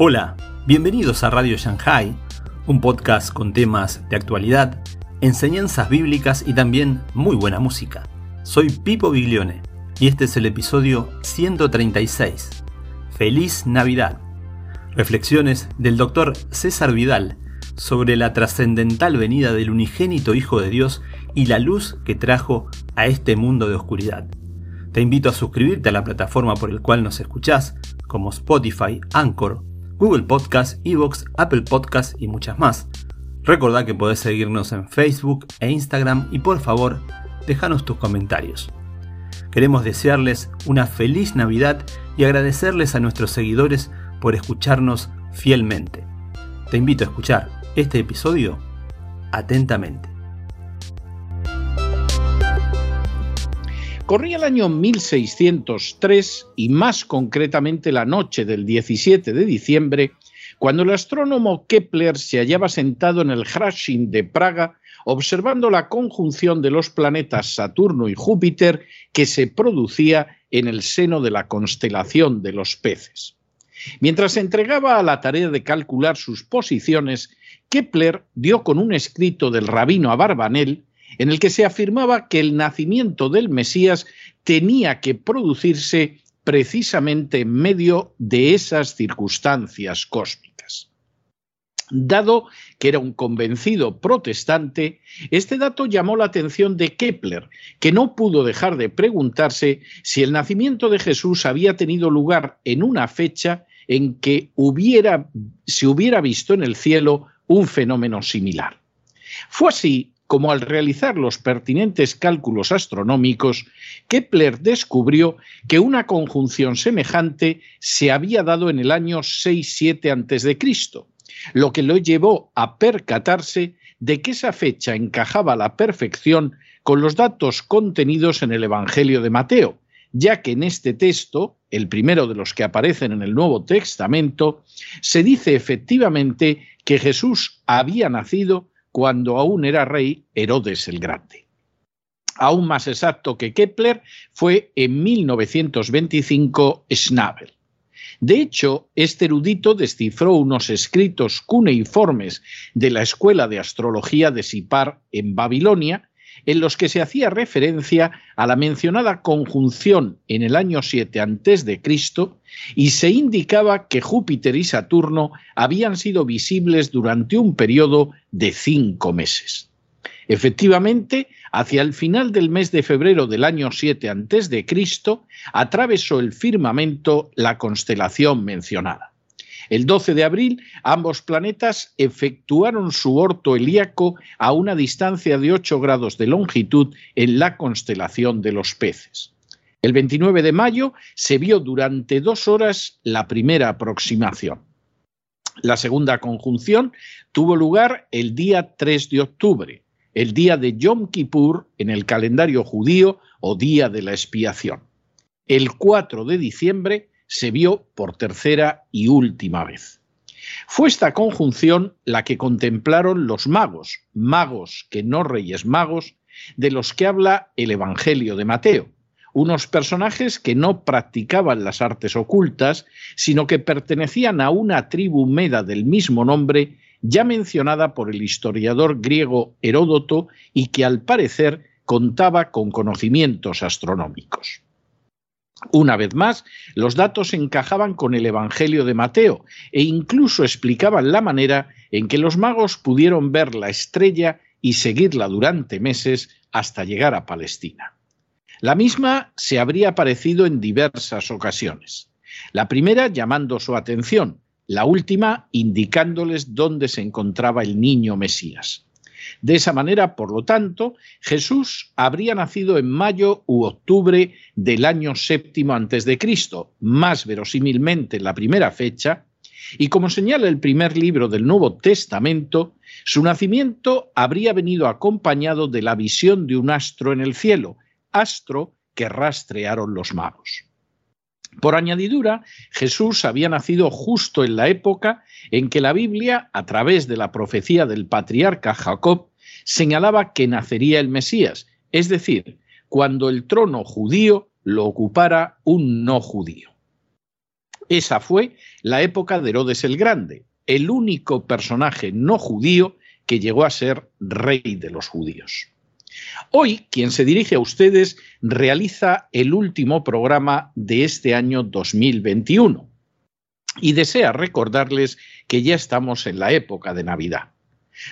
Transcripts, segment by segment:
Hola, bienvenidos a Radio Shanghai, un podcast con temas de actualidad, enseñanzas bíblicas y también muy buena música. Soy Pipo Biglione y este es el episodio 136. Feliz Navidad. Reflexiones del doctor César Vidal sobre la trascendental venida del unigénito Hijo de Dios y la luz que trajo a este mundo de oscuridad. Te invito a suscribirte a la plataforma por el cual nos escuchás, como Spotify, Anchor Google Podcast, Evox, Apple Podcast y muchas más. Recordá que podés seguirnos en Facebook e Instagram y por favor, déjanos tus comentarios. Queremos desearles una feliz Navidad y agradecerles a nuestros seguidores por escucharnos fielmente. Te invito a escuchar este episodio atentamente. Corría el año 1603 y más concretamente la noche del 17 de diciembre, cuando el astrónomo Kepler se hallaba sentado en el Hrasin de Praga observando la conjunción de los planetas Saturno y Júpiter que se producía en el seno de la constelación de los peces. Mientras se entregaba a la tarea de calcular sus posiciones, Kepler dio con un escrito del rabino Abarbanel en el que se afirmaba que el nacimiento del Mesías tenía que producirse precisamente en medio de esas circunstancias cósmicas. Dado que era un convencido protestante, este dato llamó la atención de Kepler, que no pudo dejar de preguntarse si el nacimiento de Jesús había tenido lugar en una fecha en que hubiera, se hubiera visto en el cielo un fenómeno similar. Fue así como al realizar los pertinentes cálculos astronómicos, Kepler descubrió que una conjunción semejante se había dado en el año 6-7 a.C., lo que lo llevó a percatarse de que esa fecha encajaba a la perfección con los datos contenidos en el Evangelio de Mateo, ya que en este texto, el primero de los que aparecen en el Nuevo Testamento, se dice efectivamente que Jesús había nacido cuando aún era rey Herodes el Grande. Aún más exacto que Kepler fue en 1925 Schnabel. De hecho, este erudito descifró unos escritos cuneiformes de la Escuela de Astrología de Sipar en Babilonia, en los que se hacía referencia a la mencionada conjunción en el año 7 a.C. y se indicaba que Júpiter y Saturno habían sido visibles durante un periodo de cinco meses. Efectivamente, hacia el final del mes de febrero del año 7 a.C., atravesó el firmamento la constelación mencionada. El 12 de abril, ambos planetas efectuaron su orto helíaco a una distancia de 8 grados de longitud en la constelación de los peces. El 29 de mayo se vio durante dos horas la primera aproximación. La segunda conjunción tuvo lugar el día 3 de octubre, el día de Yom Kippur en el calendario judío o día de la expiación. El 4 de diciembre se vio por tercera y última vez. Fue esta conjunción la que contemplaron los magos, magos que no reyes magos, de los que habla el Evangelio de Mateo, unos personajes que no practicaban las artes ocultas, sino que pertenecían a una tribu meda del mismo nombre, ya mencionada por el historiador griego Heródoto y que al parecer contaba con conocimientos astronómicos. Una vez más, los datos encajaban con el Evangelio de Mateo e incluso explicaban la manera en que los magos pudieron ver la estrella y seguirla durante meses hasta llegar a Palestina. La misma se habría aparecido en diversas ocasiones. La primera llamando su atención, la última indicándoles dónde se encontraba el niño Mesías. De esa manera, por lo tanto, Jesús habría nacido en mayo u octubre del año séptimo antes de Cristo, más verosímilmente la primera fecha, y como señala el primer libro del Nuevo Testamento, su nacimiento habría venido acompañado de la visión de un astro en el cielo, astro que rastrearon los magos. Por añadidura, Jesús había nacido justo en la época en que la Biblia, a través de la profecía del patriarca Jacob, señalaba que nacería el Mesías, es decir, cuando el trono judío lo ocupara un no judío. Esa fue la época de Herodes el Grande, el único personaje no judío que llegó a ser rey de los judíos. Hoy, quien se dirige a ustedes realiza el último programa de este año 2021 y desea recordarles que ya estamos en la época de Navidad.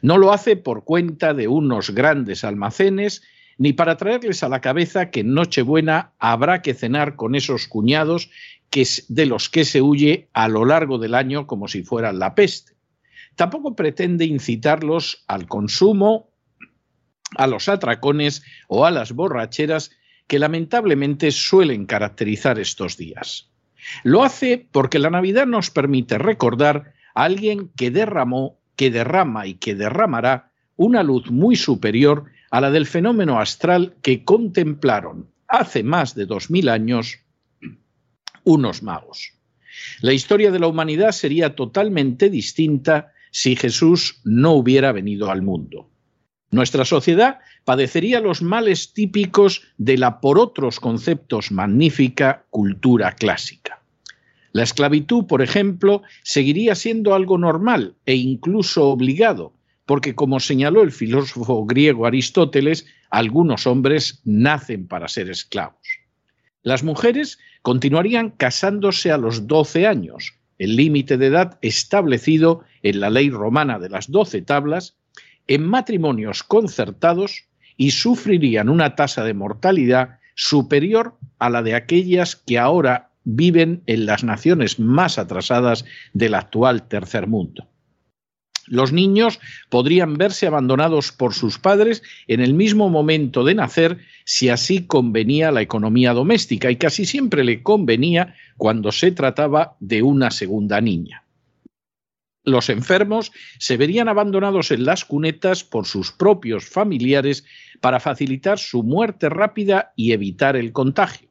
No lo hace por cuenta de unos grandes almacenes ni para traerles a la cabeza que en Nochebuena habrá que cenar con esos cuñados que de los que se huye a lo largo del año como si fueran la peste. Tampoco pretende incitarlos al consumo, a los atracones o a las borracheras que lamentablemente suelen caracterizar estos días. Lo hace porque la Navidad nos permite recordar a alguien que derramó, que derrama y que derramará una luz muy superior a la del fenómeno astral que contemplaron hace más de dos mil años unos magos. La historia de la humanidad sería totalmente distinta si Jesús no hubiera venido al mundo. Nuestra sociedad padecería los males típicos de la por otros conceptos magnífica cultura clásica. La esclavitud, por ejemplo, seguiría siendo algo normal e incluso obligado, porque como señaló el filósofo griego Aristóteles, algunos hombres nacen para ser esclavos. Las mujeres continuarían casándose a los 12 años, el límite de edad establecido en la ley romana de las doce tablas, en matrimonios concertados y sufrirían una tasa de mortalidad superior a la de aquellas que ahora viven en las naciones más atrasadas del actual tercer mundo. Los niños podrían verse abandonados por sus padres en el mismo momento de nacer si así convenía la economía doméstica y casi siempre le convenía cuando se trataba de una segunda niña. Los enfermos se verían abandonados en las cunetas por sus propios familiares para facilitar su muerte rápida y evitar el contagio.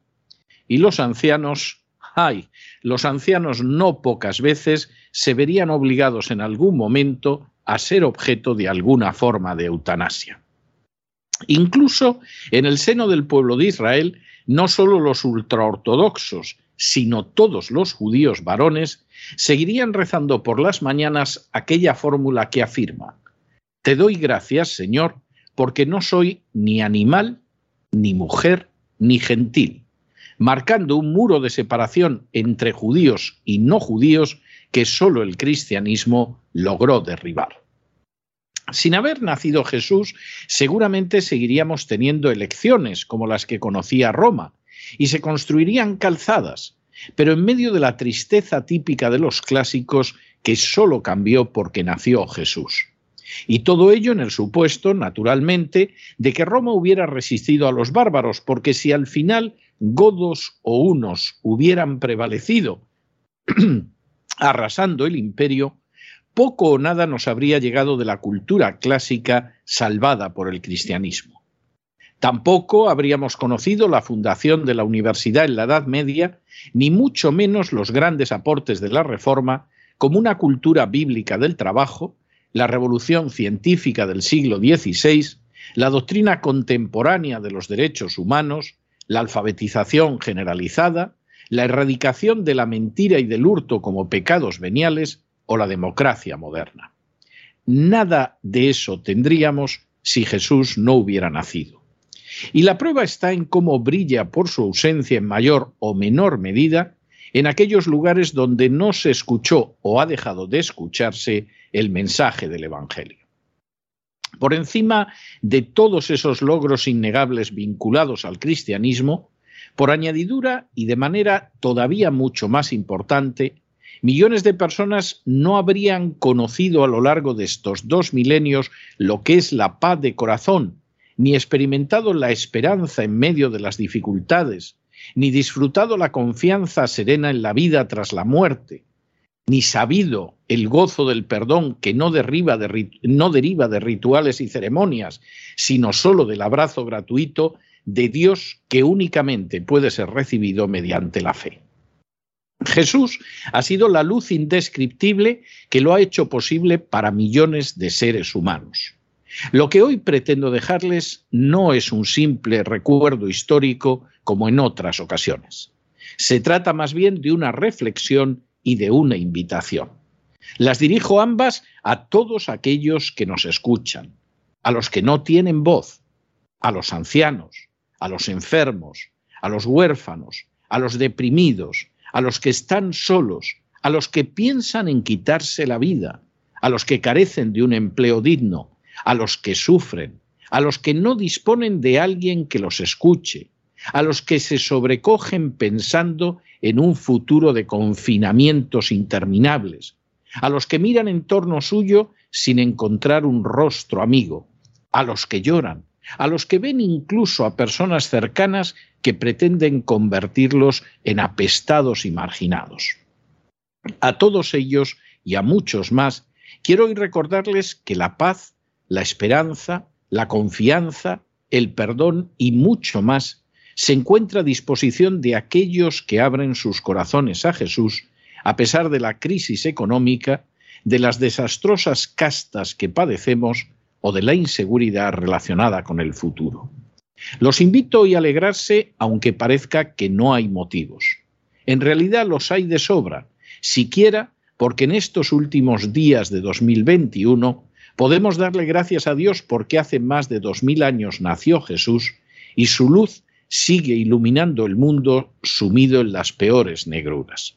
Y los ancianos ay, los ancianos no pocas veces se verían obligados en algún momento a ser objeto de alguna forma de eutanasia. Incluso en el seno del pueblo de Israel, no solo los ultraortodoxos, sino todos los judíos varones, seguirían rezando por las mañanas aquella fórmula que afirma, Te doy gracias, Señor, porque no soy ni animal, ni mujer, ni gentil, marcando un muro de separación entre judíos y no judíos que sólo el cristianismo logró derribar. Sin haber nacido Jesús, seguramente seguiríamos teniendo elecciones como las que conocía Roma, y se construirían calzadas, pero en medio de la tristeza típica de los clásicos que sólo cambió porque nació Jesús. Y todo ello en el supuesto, naturalmente, de que Roma hubiera resistido a los bárbaros, porque si al final godos o unos hubieran prevalecido, arrasando el imperio, poco o nada nos habría llegado de la cultura clásica salvada por el cristianismo. Tampoco habríamos conocido la fundación de la universidad en la Edad Media, ni mucho menos los grandes aportes de la Reforma como una cultura bíblica del trabajo, la revolución científica del siglo XVI, la doctrina contemporánea de los derechos humanos, la alfabetización generalizada, la erradicación de la mentira y del hurto como pecados veniales o la democracia moderna. Nada de eso tendríamos si Jesús no hubiera nacido. Y la prueba está en cómo brilla por su ausencia en mayor o menor medida en aquellos lugares donde no se escuchó o ha dejado de escucharse el mensaje del Evangelio. Por encima de todos esos logros innegables vinculados al cristianismo, por añadidura y de manera todavía mucho más importante, millones de personas no habrían conocido a lo largo de estos dos milenios lo que es la paz de corazón, ni experimentado la esperanza en medio de las dificultades, ni disfrutado la confianza serena en la vida tras la muerte, ni sabido el gozo del perdón que no, deriva de rituales y ceremonias, sino solo del abrazo gratuito de Dios que únicamente puede ser recibido mediante la fe. Jesús ha sido la luz indescriptible que lo ha hecho posible para millones de seres humanos. Lo que hoy pretendo dejarles no es un simple recuerdo histórico como en otras ocasiones Se trata más bien de una reflexión y de una invitación. Las dirijo ambas a todos aquellos que nos escuchan, a los que no tienen voz, a los ancianos, a los enfermos, a los huérfanos, a los deprimidos, a los que están solos, a los que piensan en quitarse la vida, a los que carecen de un empleo digno, a los que sufren, a los que no disponen de alguien que los escuche, a los que se sobrecogen pensando en un futuro de confinamientos interminables, a los que miran en torno suyo sin encontrar un rostro amigo, a los que lloran, a los que ven incluso a personas cercanas que pretenden convertirlos en apestados y marginados. A todos ellos y a muchos más, quiero hoy recordarles que la paz, la esperanza, la confianza, el perdón y mucho más se encuentra a disposición de aquellos que abren sus corazones a Jesús a pesar de la crisis económica, de las desastrosas castas que padecemos o de la inseguridad relacionada con el futuro. Los invito hoy a alegrarse aunque parezca que no hay motivos. En realidad los hay de sobra, siquiera porque en estos últimos días de 2021 podemos darle gracias a Dios porque hace más de dos mil años nació Jesús y su luz sigue iluminando el mundo sumido en las peores negruras.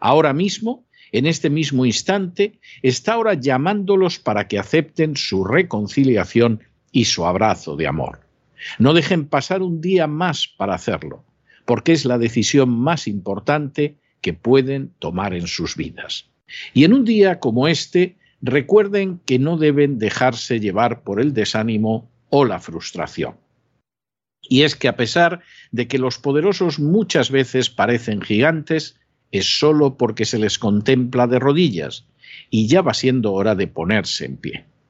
Ahora mismo, en este mismo instante, está ahora llamándolos para que acepten su reconciliación y su abrazo de amor. No dejen pasar un día más para hacerlo, porque es la decisión más importante que pueden tomar en sus vidas. Y en un día como este, recuerden que no deben dejarse llevar por el desánimo o la frustración. Y es que a pesar de que los poderosos muchas veces parecen gigantes, es solo porque se les contempla de rodillas y ya va siendo hora de ponerse en pie.